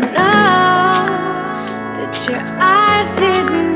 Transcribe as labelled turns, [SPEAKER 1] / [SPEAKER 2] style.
[SPEAKER 1] now that your eyes didn't.